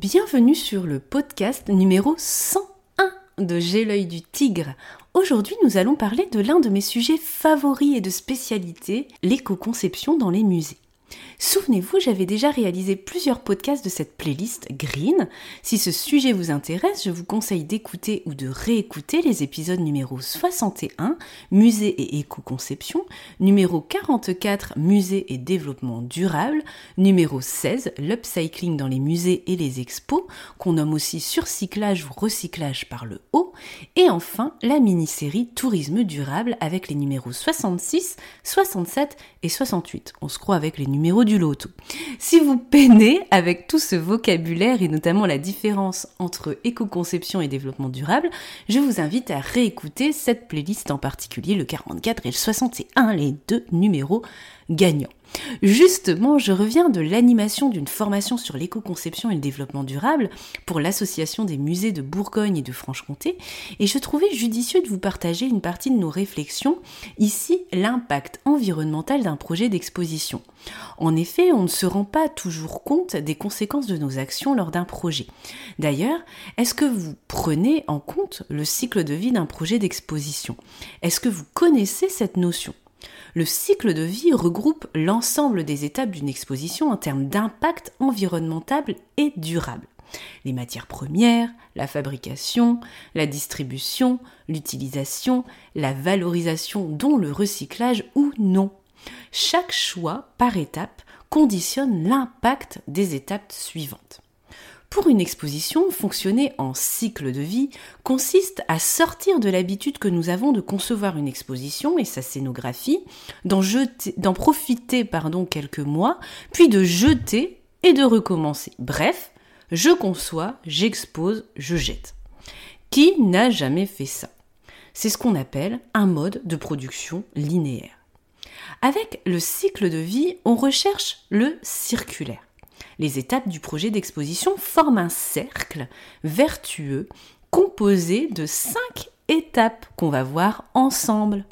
Bienvenue sur le podcast numéro 101 de J'ai l'œil du tigre. Aujourd'hui, nous allons parler de l'un de mes sujets favoris et de spécialité, l'éco-conception dans les musées. Souvenez-vous, j'avais déjà réalisé plusieurs podcasts de cette playlist Green. Si ce sujet vous intéresse, je vous conseille d'écouter ou de réécouter les épisodes numéro 61, Musée et éco-conception, numéro 44, Musée et développement durable, numéro 16, l'upcycling dans les musées et les expos, qu'on nomme aussi surcyclage ou recyclage par le haut, et enfin la mini-série Tourisme durable avec les numéros 66, 67 et 68. On se croit avec les numéros du loto. Si vous peinez avec tout ce vocabulaire et notamment la différence entre éco-conception et développement durable, je vous invite à réécouter cette playlist en particulier, le 44 et le 61, les deux numéros gagnants. Justement, je reviens de l'animation d'une formation sur l'éco-conception et le développement durable pour l'association des musées de Bourgogne et de Franche-Comté et je trouvais judicieux de vous partager une partie de nos réflexions, ici l'impact environnemental d'un projet d'exposition. En effet, on ne se rend pas toujours compte des conséquences de nos actions lors d'un projet. D'ailleurs, est-ce que vous prenez en compte le cycle de vie d'un projet d'exposition? Est-ce que vous connaissez cette notion? Le cycle de vie regroupe l'ensemble des étapes d'une exposition en termes d'impact environnemental et durable. Les matières premières, la fabrication, la distribution, l'utilisation, la valorisation dont le recyclage ou non. Chaque choix par étape conditionne l'impact des étapes suivantes. Pour une exposition, fonctionner en cycle de vie consiste à sortir de l'habitude que nous avons de concevoir une exposition et sa scénographie, d'en profiter pardon, quelques mois, puis de jeter et de recommencer. Bref, je conçois, j'expose, je jette. Qui n'a jamais fait ça? C'est ce qu'on appelle un mode de production linéaire. Avec le cycle de vie, on recherche le circulaire. Les étapes du projet d'exposition forment un cercle vertueux composé de cinq étapes qu'on va voir ensemble.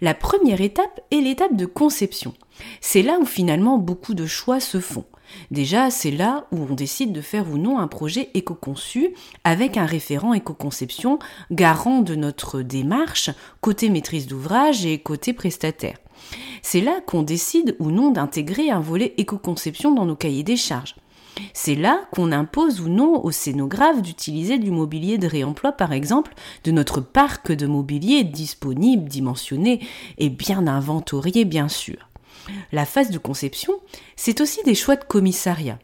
La première étape est l'étape de conception. C'est là où finalement beaucoup de choix se font. Déjà, c'est là où on décide de faire ou non un projet éco-conçu avec un référent éco-conception garant de notre démarche côté maîtrise d'ouvrage et côté prestataire. C'est là qu'on décide ou non d'intégrer un volet éco-conception dans nos cahiers des charges. C'est là qu'on impose ou non aux scénographes d'utiliser du mobilier de réemploi, par exemple, de notre parc de mobilier disponible, dimensionné et bien inventorié, bien sûr. La phase de conception, c'est aussi des choix de commissariat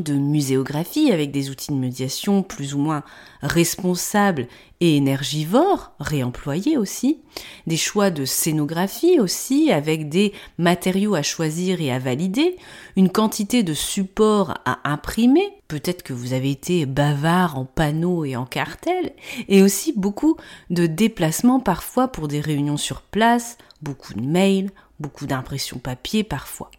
de muséographie avec des outils de médiation plus ou moins responsables et énergivores, réemployés aussi, des choix de scénographie aussi avec des matériaux à choisir et à valider, une quantité de supports à imprimer, peut-être que vous avez été bavard en panneaux et en cartels, et aussi beaucoup de déplacements parfois pour des réunions sur place, beaucoup de mails, beaucoup d'impressions papier parfois.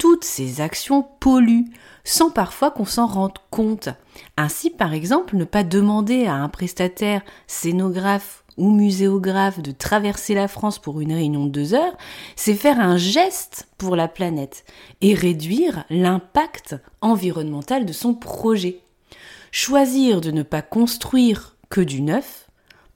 Toutes ces actions polluent, sans parfois qu'on s'en rende compte. Ainsi, par exemple, ne pas demander à un prestataire scénographe ou muséographe de traverser la France pour une réunion de deux heures, c'est faire un geste pour la planète et réduire l'impact environnemental de son projet. Choisir de ne pas construire que du neuf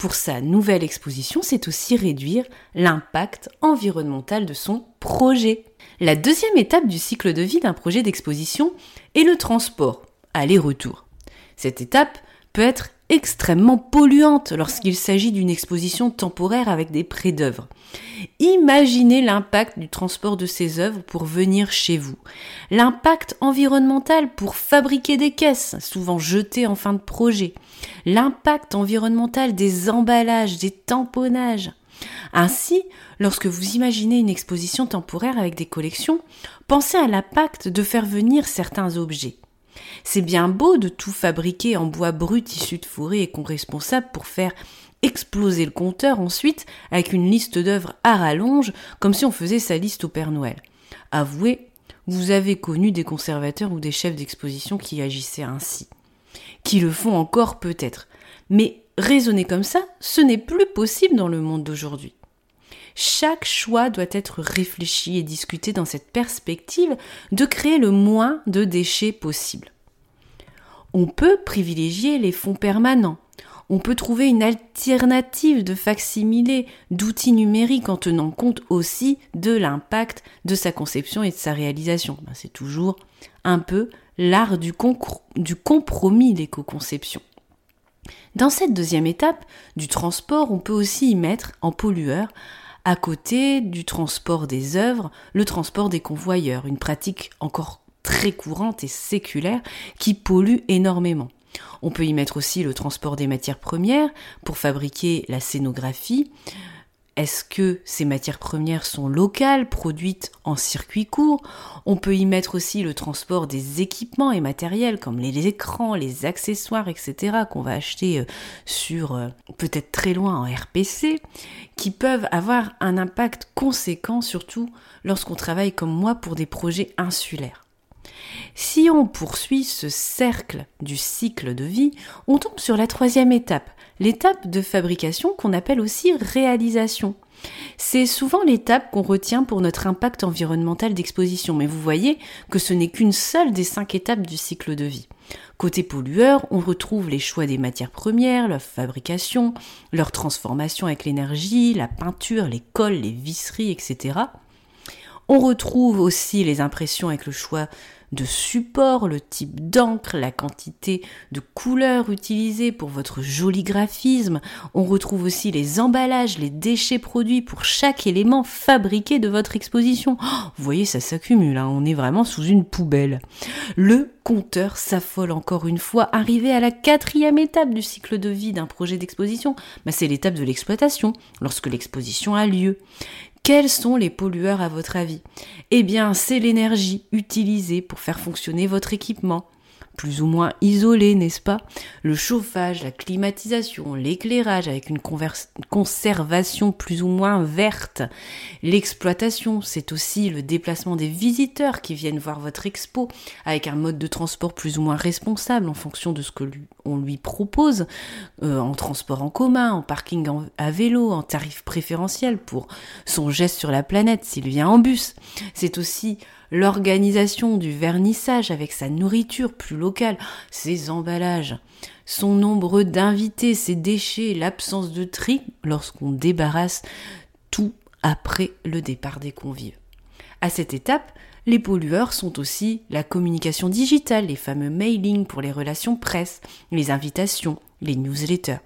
pour sa nouvelle exposition, c'est aussi réduire l'impact environnemental de son projet. La deuxième étape du cycle de vie d'un projet d'exposition est le transport, aller-retour. Cette étape peut être extrêmement polluante lorsqu'il s'agit d'une exposition temporaire avec des prêts d'œuvre. Imaginez l'impact du transport de ces œuvres pour venir chez vous. L'impact environnemental pour fabriquer des caisses, souvent jetées en fin de projet. L'impact environnemental des emballages, des tamponnages. Ainsi, lorsque vous imaginez une exposition temporaire avec des collections, pensez à l'impact de faire venir certains objets. C'est bien beau de tout fabriquer en bois brut issu de forêt et co-responsable pour faire exploser le compteur ensuite avec une liste d'œuvres à rallonge, comme si on faisait sa liste au Père Noël. Avouez, vous avez connu des conservateurs ou des chefs d'exposition qui agissaient ainsi. Qui le font encore peut-être. Mais raisonner comme ça, ce n'est plus possible dans le monde d'aujourd'hui. Chaque choix doit être réfléchi et discuté dans cette perspective de créer le moins de déchets possible. On peut privilégier les fonds permanents. On peut trouver une alternative de facsimilé, d'outils numériques en tenant compte aussi de l'impact de sa conception et de sa réalisation. Ben, c'est toujours un peu l'art du, du compromis, l'éco-conception. Dans cette deuxième étape du transport, on peut aussi y mettre en pollueur, à côté du transport des œuvres, le transport des convoyeurs, une pratique encore très courante et séculaire qui pollue énormément. On peut y mettre aussi le transport des matières premières pour fabriquer la scénographie, est-ce que ces matières premières sont locales, produites en circuit court? On peut y mettre aussi le transport des équipements et matériels comme les écrans, les accessoires, etc. qu'on va acheter euh, sur euh, peut-être très loin en RPC, qui peuvent avoir un impact conséquent, surtout lorsqu'on travaille comme moi pour des projets insulaires. Si on poursuit ce cercle du cycle de vie, on tombe sur la troisième étape, l'étape de fabrication qu'on appelle aussi réalisation. C'est souvent l'étape qu'on retient pour notre impact environnemental d'exposition, mais vous voyez que ce n'est qu'une seule des cinq étapes du cycle de vie. Côté pollueur, on retrouve les choix des matières premières, leur fabrication, leur transformation avec l'énergie, la peinture, les cols, les visseries, etc. On retrouve aussi les impressions avec le choix de support, le type d'encre, la quantité de couleurs utilisées pour votre joli graphisme. On retrouve aussi les emballages, les déchets produits pour chaque élément fabriqué de votre exposition. Oh, vous voyez, ça s'accumule, hein. on est vraiment sous une poubelle. Le compteur s'affole encore une fois. Arrivé à la quatrième étape du cycle de vie d'un projet d'exposition, bah, c'est l'étape de l'exploitation, lorsque l'exposition a lieu. Quels sont les pollueurs à votre avis? Eh bien, c'est l'énergie utilisée pour faire fonctionner votre équipement plus ou moins isolé, n'est-ce pas? Le chauffage, la climatisation, l'éclairage avec une conservation plus ou moins verte. L'exploitation, c'est aussi le déplacement des visiteurs qui viennent voir votre expo avec un mode de transport plus ou moins responsable en fonction de ce que on lui propose, euh, en transport en commun, en parking à vélo, en tarif préférentiel pour son geste sur la planète s'il vient en bus. C'est aussi l'organisation du vernissage avec sa nourriture plus locale, ses emballages, son nombre d'invités, ses déchets, l'absence de tri lorsqu'on débarrasse tout après le départ des convives. À cette étape, les pollueurs sont aussi la communication digitale, les fameux mailings pour les relations presse, les invitations, les newsletters.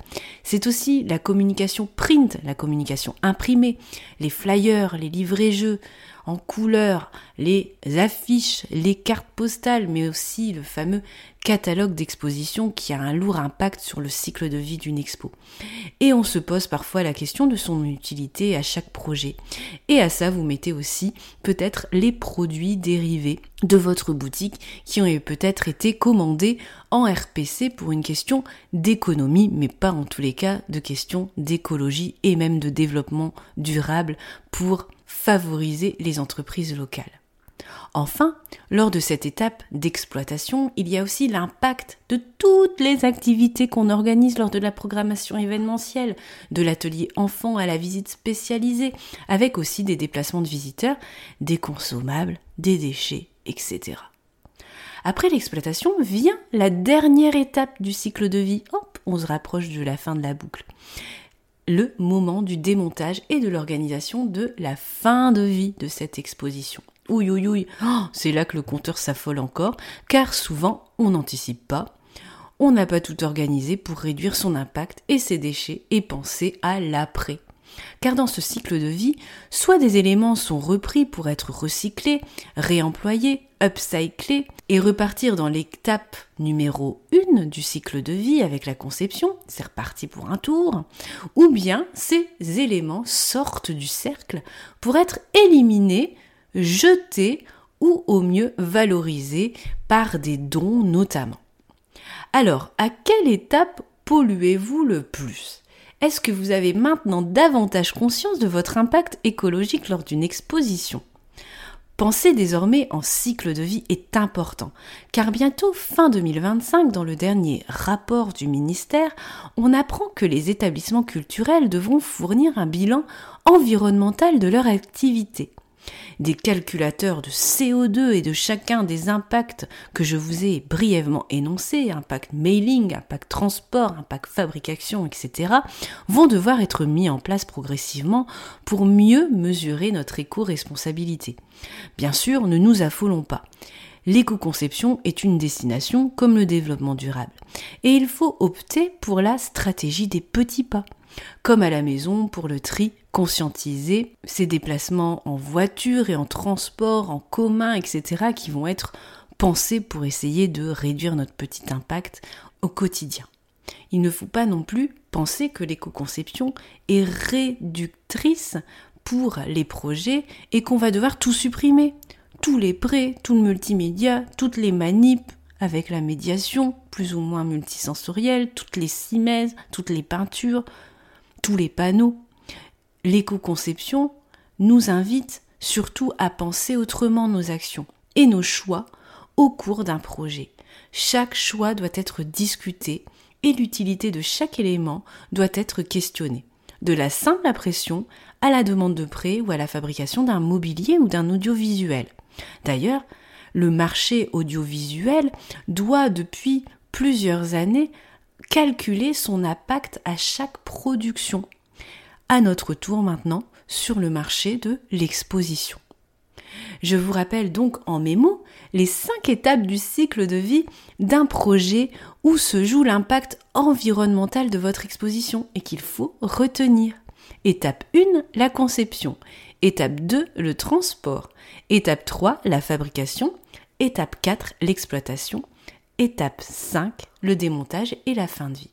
C'est aussi la communication print, la communication imprimée, les flyers, les livrets-jeux, en couleur, les affiches, les cartes postales, mais aussi le fameux catalogue d'exposition qui a un lourd impact sur le cycle de vie d'une expo. Et on se pose parfois la question de son utilité à chaque projet. Et à ça, vous mettez aussi peut-être les produits dérivés de votre boutique qui ont peut-être été commandés en RPC pour une question d'économie, mais pas en tous les cas de question d'écologie et même de développement durable pour favoriser les entreprises locales. Enfin, lors de cette étape d'exploitation, il y a aussi l'impact de toutes les activités qu'on organise lors de la programmation événementielle, de l'atelier enfant à la visite spécialisée, avec aussi des déplacements de visiteurs, des consommables, des déchets, etc. Après l'exploitation vient la dernière étape du cycle de vie. Hop, on se rapproche de la fin de la boucle le moment du démontage et de l'organisation de la fin de vie de cette exposition. Ouïe, ouïe, ouïe, oh, c'est là que le compteur s'affole encore, car souvent on n'anticipe pas, on n'a pas tout organisé pour réduire son impact et ses déchets et penser à l'après. Car dans ce cycle de vie, soit des éléments sont repris pour être recyclés, réemployés, upcyclés et repartir dans l'étape numéro 1 du cycle de vie avec la conception, c'est reparti pour un tour, ou bien ces éléments sortent du cercle pour être éliminés, jetés ou au mieux valorisés par des dons notamment. Alors, à quelle étape polluez-vous le plus? Est-ce que vous avez maintenant davantage conscience de votre impact écologique lors d'une exposition? Penser désormais en cycle de vie est important, car bientôt fin 2025, dans le dernier rapport du ministère, on apprend que les établissements culturels devront fournir un bilan environnemental de leur activité des calculateurs de CO2 et de chacun des impacts que je vous ai brièvement énoncés, impact mailing, impact transport, impact fabrication, etc., vont devoir être mis en place progressivement pour mieux mesurer notre éco-responsabilité. Bien sûr, ne nous affolons pas. L'éco-conception est une destination comme le développement durable. Et il faut opter pour la stratégie des petits pas comme à la maison pour le tri, conscientiser ces déplacements en voiture et en transport, en commun, etc., qui vont être pensés pour essayer de réduire notre petit impact au quotidien. Il ne faut pas non plus penser que l'éco-conception est réductrice pour les projets et qu'on va devoir tout supprimer. Tous les prêts, tout le multimédia, toutes les manips avec la médiation, plus ou moins multisensorielle, toutes les cimaises, toutes les peintures, les panneaux. L'éco-conception nous invite surtout à penser autrement nos actions et nos choix au cours d'un projet. Chaque choix doit être discuté et l'utilité de chaque élément doit être questionnée. De la simple impression à la demande de prêt ou à la fabrication d'un mobilier ou d'un audiovisuel. D'ailleurs, le marché audiovisuel doit depuis plusieurs années calculer son impact à chaque production. À notre tour maintenant sur le marché de l'exposition. Je vous rappelle donc en mes les cinq étapes du cycle de vie d'un projet où se joue l'impact environnemental de votre exposition et qu'il faut retenir. Étape 1, la conception. Étape 2, le transport. Étape 3, la fabrication. Étape 4, l'exploitation. Étape 5, le démontage et la fin de vie.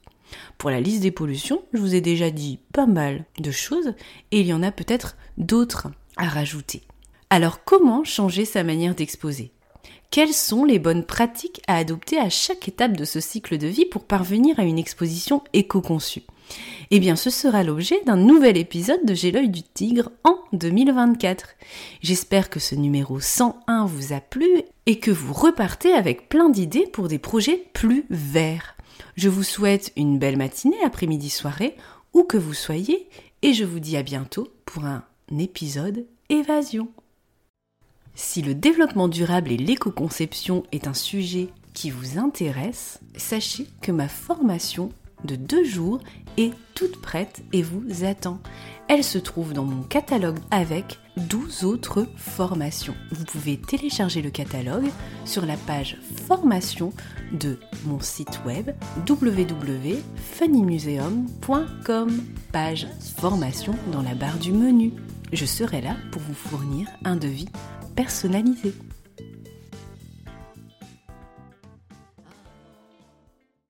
Pour la liste des pollutions, je vous ai déjà dit pas mal de choses et il y en a peut-être d'autres à rajouter. Alors comment changer sa manière d'exposer? Quelles sont les bonnes pratiques à adopter à chaque étape de ce cycle de vie pour parvenir à une exposition éco-conçue? Eh bien, ce sera l'objet d'un nouvel épisode de J'ai l'œil du tigre en 2024. J'espère que ce numéro 101 vous a plu et que vous repartez avec plein d'idées pour des projets plus verts. Je vous souhaite une belle matinée, après-midi, soirée, où que vous soyez, et je vous dis à bientôt pour un épisode Évasion. Si le développement durable et l'éco-conception est un sujet qui vous intéresse, sachez que ma formation de deux jours est toute prête et vous attend. Elle se trouve dans mon catalogue avec 12 autres formations. Vous pouvez télécharger le catalogue sur la page formation de mon site web www.funnymuseum.com, page formation dans la barre du menu. Je serai là pour vous fournir un devis personnalisé.